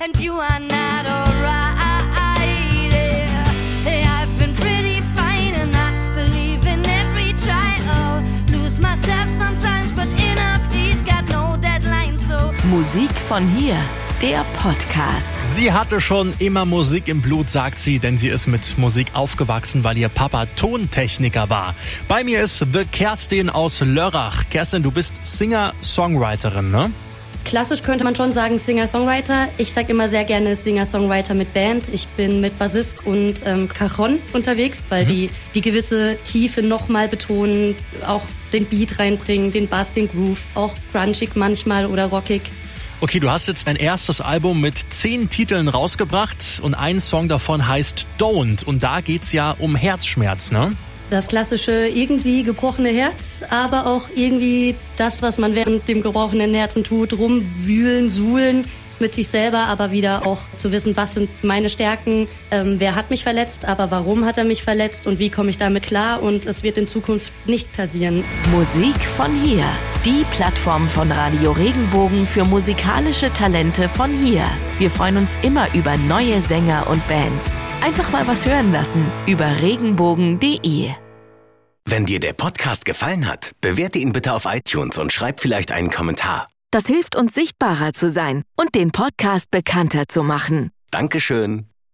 and you are not alright. Yeah, I've been pretty fine and I believe in every trial. Lose myself sometimes, but inner peace got no deadline, so. Musik von hier, der Podcast. Sie hatte schon immer Musik im Blut, sagt sie, denn sie ist mit Musik aufgewachsen, weil ihr Papa Tontechniker war. Bei mir ist The Kerstin aus Lörrach. Kerstin, du bist Singer-Songwriterin, ne? Klassisch könnte man schon sagen Singer-Songwriter. Ich sage immer sehr gerne Singer-Songwriter mit Band. Ich bin mit Bassist und ähm, Cajon unterwegs, weil Mhm. die die gewisse Tiefe nochmal betonen, auch den Beat reinbringen, den Bass, den Groove, auch crunchig manchmal oder rockig. Okay, du hast jetzt dein erstes Album mit zehn Titeln rausgebracht und ein Song davon heißt Don't. Und da geht's ja um Herzschmerz, ne? Das klassische irgendwie gebrochene Herz, aber auch irgendwie das, was man während dem gebrochenen Herzen tut, rumwühlen, suhlen mit sich selber, aber wieder auch zu wissen, was sind meine Stärken, ähm, wer hat mich verletzt, aber warum hat er mich verletzt und wie komme ich damit klar und es wird in Zukunft nicht passieren. Musik von hier, die Plattform von Radio Regenbogen für musikalische Talente von hier. Wir freuen uns immer über neue Sänger und Bands. Einfach mal was hören lassen über regenbogen.de. Wenn dir der Podcast gefallen hat, bewerte ihn bitte auf iTunes und schreib vielleicht einen Kommentar. Das hilft uns sichtbarer zu sein und den Podcast bekannter zu machen. Dankeschön.